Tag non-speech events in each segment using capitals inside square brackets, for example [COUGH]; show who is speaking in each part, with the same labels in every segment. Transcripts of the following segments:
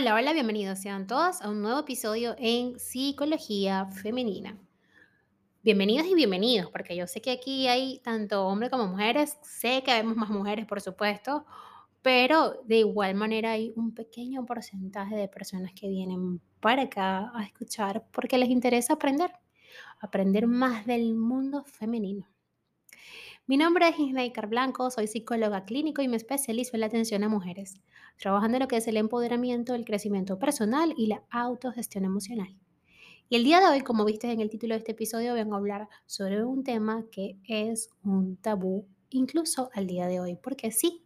Speaker 1: Hola, hola, bienvenidos sean todos a un nuevo episodio en Psicología Femenina. Bienvenidos y bienvenidos, porque yo sé que aquí hay tanto hombres como mujeres, sé que vemos más mujeres, por supuesto, pero de igual manera hay un pequeño porcentaje de personas que vienen para acá a escuchar porque les interesa aprender, aprender más del mundo femenino. Mi nombre es Isnaikar Blanco, soy psicóloga clínico y me especializo en la atención a mujeres, trabajando en lo que es el empoderamiento, el crecimiento personal y la autogestión emocional. Y el día de hoy, como viste en el título de este episodio, vengo a hablar sobre un tema que es un tabú incluso al día de hoy, porque sí,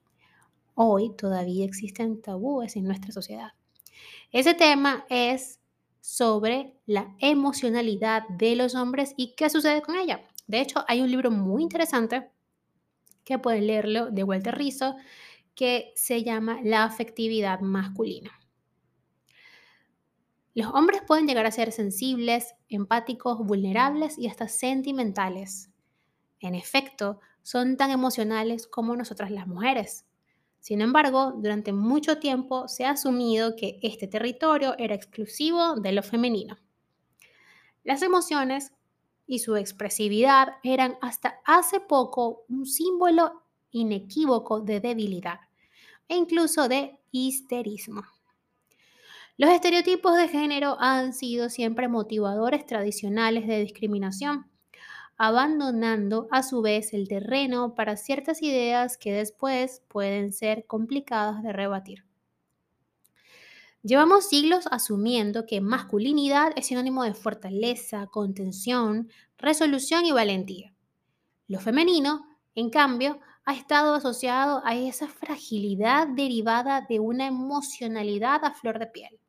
Speaker 1: hoy todavía existen tabúes en nuestra sociedad. Ese tema es sobre la emocionalidad de los hombres y qué sucede con ella. De hecho, hay un libro muy interesante que pueden leerlo de Walter Rizzo, que se llama La afectividad masculina. Los hombres pueden llegar a ser sensibles, empáticos, vulnerables y hasta sentimentales. En efecto, son tan emocionales como nosotras las mujeres. Sin embargo, durante mucho tiempo se ha asumido que este territorio era exclusivo de lo femenino. Las emociones y su expresividad eran hasta hace poco un símbolo inequívoco de debilidad e incluso de histerismo. Los estereotipos de género han sido siempre motivadores tradicionales de discriminación, abandonando a su vez el terreno para ciertas ideas que después pueden ser complicadas de rebatir. Llevamos siglos asumiendo que masculinidad es sinónimo de fortaleza, contención, resolución y valentía. Lo femenino, en cambio, ha estado asociado a esa fragilidad derivada de una emocionalidad a flor de piel,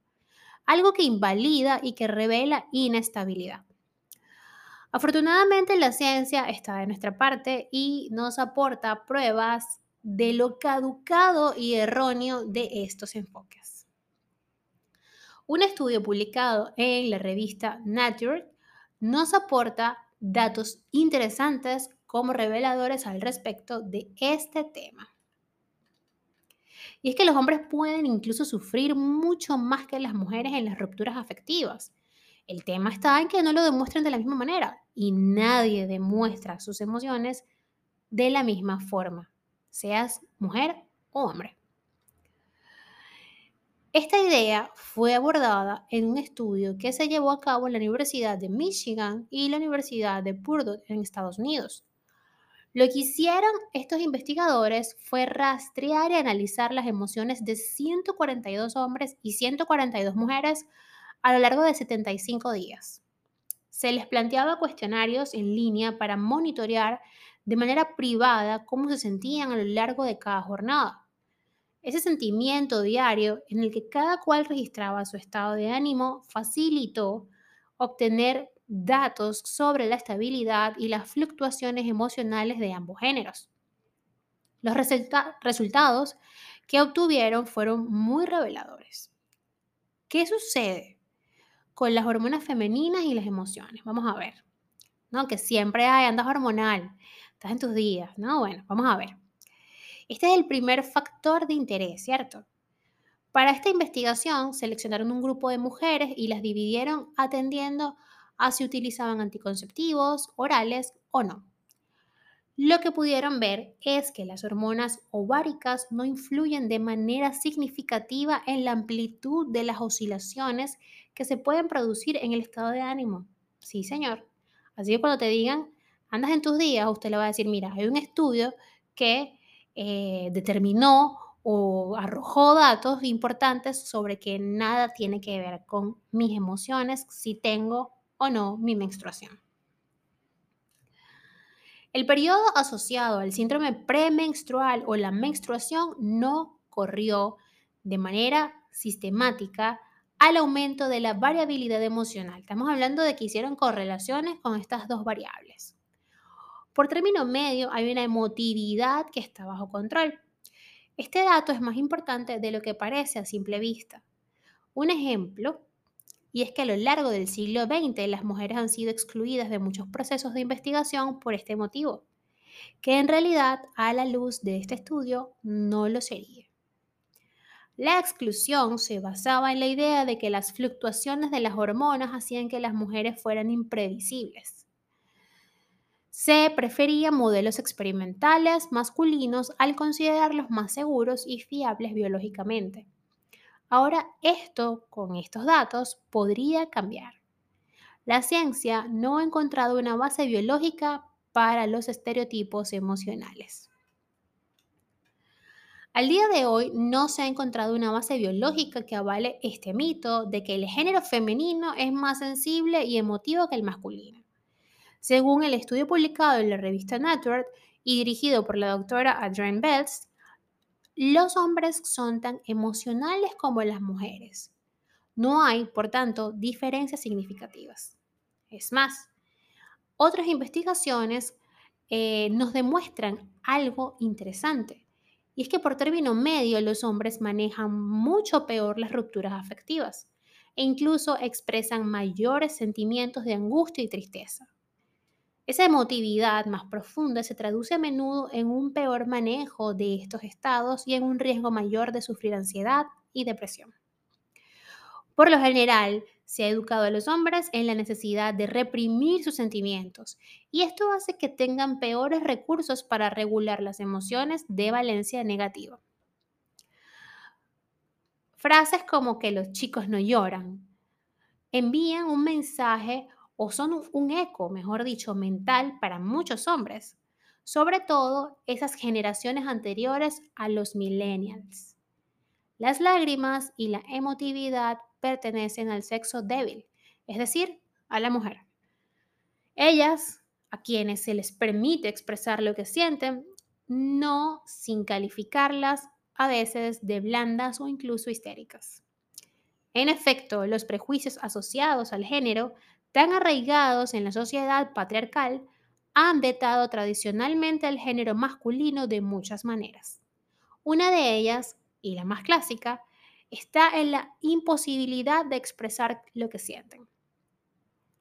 Speaker 1: algo que invalida y que revela inestabilidad. Afortunadamente la ciencia está de nuestra parte y nos aporta pruebas de lo caducado y erróneo de estos enfoques. Un estudio publicado en la revista Nature nos aporta datos interesantes como reveladores al respecto de este tema. Y es que los hombres pueden incluso sufrir mucho más que las mujeres en las rupturas afectivas. El tema está en que no lo demuestren de la misma manera y nadie demuestra sus emociones de la misma forma, seas mujer o hombre. Esta idea fue abordada en un estudio que se llevó a cabo en la Universidad de Michigan y la Universidad de Purdue en Estados Unidos. Lo que hicieron estos investigadores fue rastrear y analizar las emociones de 142 hombres y 142 mujeres a lo largo de 75 días. Se les planteaba cuestionarios en línea para monitorear de manera privada cómo se sentían a lo largo de cada jornada. Ese sentimiento diario en el que cada cual registraba su estado de ánimo facilitó obtener datos sobre la estabilidad y las fluctuaciones emocionales de ambos géneros. Los resultados que obtuvieron fueron muy reveladores. ¿Qué sucede con las hormonas femeninas y las emociones? Vamos a ver. ¿No? Que siempre hay, andas hormonal, estás en tus días, ¿no? Bueno, vamos a ver. Este es el primer factor de interés, ¿cierto? Para esta investigación seleccionaron un grupo de mujeres y las dividieron atendiendo a si utilizaban anticonceptivos, orales o no. Lo que pudieron ver es que las hormonas ováricas no influyen de manera significativa en la amplitud de las oscilaciones que se pueden producir en el estado de ánimo. Sí, señor. Así que cuando te digan, andas en tus días, usted le va a decir, mira, hay un estudio que eh, determinó o arrojó datos importantes sobre que nada tiene que ver con mis emociones, si tengo o no mi menstruación. El periodo asociado al síndrome premenstrual o la menstruación no corrió de manera sistemática al aumento de la variabilidad emocional. Estamos hablando de que hicieron correlaciones con estas dos variables. Por término medio hay una emotividad que está bajo control. Este dato es más importante de lo que parece a simple vista. Un ejemplo, y es que a lo largo del siglo XX las mujeres han sido excluidas de muchos procesos de investigación por este motivo, que en realidad a la luz de este estudio no lo sería. La exclusión se basaba en la idea de que las fluctuaciones de las hormonas hacían que las mujeres fueran imprevisibles. Se prefería modelos experimentales masculinos al considerarlos más seguros y fiables biológicamente. Ahora esto, con estos datos, podría cambiar. La ciencia no ha encontrado una base biológica para los estereotipos emocionales. Al día de hoy no se ha encontrado una base biológica que avale este mito de que el género femenino es más sensible y emotivo que el masculino. Según el estudio publicado en la revista Nature y dirigido por la doctora Adrienne Belts, los hombres son tan emocionales como las mujeres. No hay, por tanto, diferencias significativas. Es más, otras investigaciones eh, nos demuestran algo interesante y es que por término medio los hombres manejan mucho peor las rupturas afectivas e incluso expresan mayores sentimientos de angustia y tristeza. Esa emotividad más profunda se traduce a menudo en un peor manejo de estos estados y en un riesgo mayor de sufrir ansiedad y depresión. Por lo general, se ha educado a los hombres en la necesidad de reprimir sus sentimientos y esto hace que tengan peores recursos para regular las emociones de valencia negativa. Frases como que los chicos no lloran envían un mensaje o son un eco, mejor dicho, mental para muchos hombres, sobre todo esas generaciones anteriores a los millennials. Las lágrimas y la emotividad pertenecen al sexo débil, es decir, a la mujer. Ellas, a quienes se les permite expresar lo que sienten, no sin calificarlas a veces de blandas o incluso histéricas. En efecto, los prejuicios asociados al género, tan arraigados en la sociedad patriarcal, han vetado tradicionalmente al género masculino de muchas maneras. Una de ellas, y la más clásica, está en la imposibilidad de expresar lo que sienten.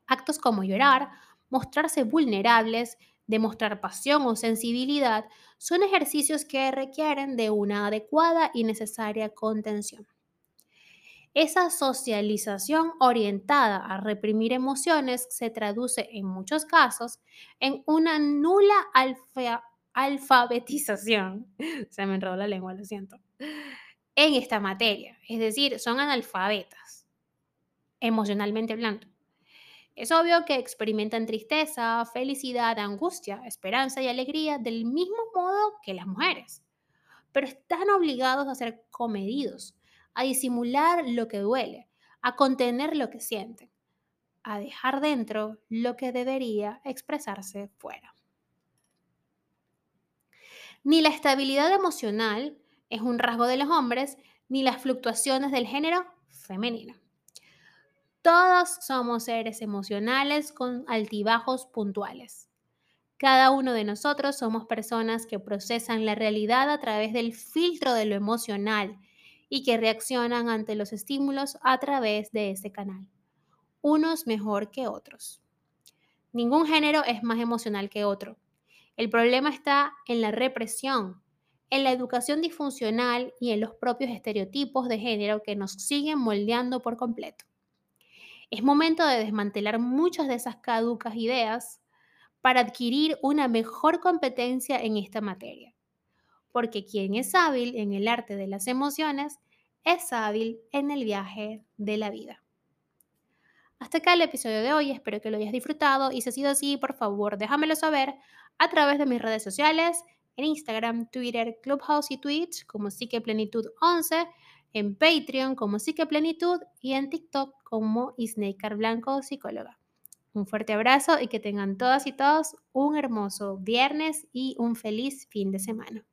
Speaker 1: Actos como llorar, mostrarse vulnerables, demostrar pasión o sensibilidad son ejercicios que requieren de una adecuada y necesaria contención. Esa socialización orientada a reprimir emociones se traduce en muchos casos en una nula alfabetización. [LAUGHS] Se me enredó la lengua, lo siento en esta materia, es decir, son analfabetas, emocionalmente hablando. Es obvio que experimentan tristeza, felicidad, angustia, esperanza y alegría del mismo modo que las mujeres, pero están obligados a ser comedidos, a disimular lo que duele, a contener lo que sienten, a dejar dentro lo que debería expresarse fuera. Ni la estabilidad emocional es un rasgo de los hombres ni las fluctuaciones del género femenino. Todos somos seres emocionales con altibajos puntuales. Cada uno de nosotros somos personas que procesan la realidad a través del filtro de lo emocional y que reaccionan ante los estímulos a través de ese canal, unos mejor que otros. Ningún género es más emocional que otro. El problema está en la represión, en la educación disfuncional y en los propios estereotipos de género que nos siguen moldeando por completo. Es momento de desmantelar muchas de esas caducas ideas para adquirir una mejor competencia en esta materia. Porque quien es hábil en el arte de las emociones es hábil en el viaje de la vida. Hasta acá el episodio de hoy, espero que lo hayas disfrutado y si ha sido así, por favor déjamelo saber a través de mis redes sociales en Instagram, Twitter, Clubhouse y Twitch como Plenitud 11, en Patreon como Plenitud y en TikTok como Isneikar Blanco Psicóloga. Un fuerte abrazo y que tengan todas y todos un hermoso viernes y un feliz fin de semana.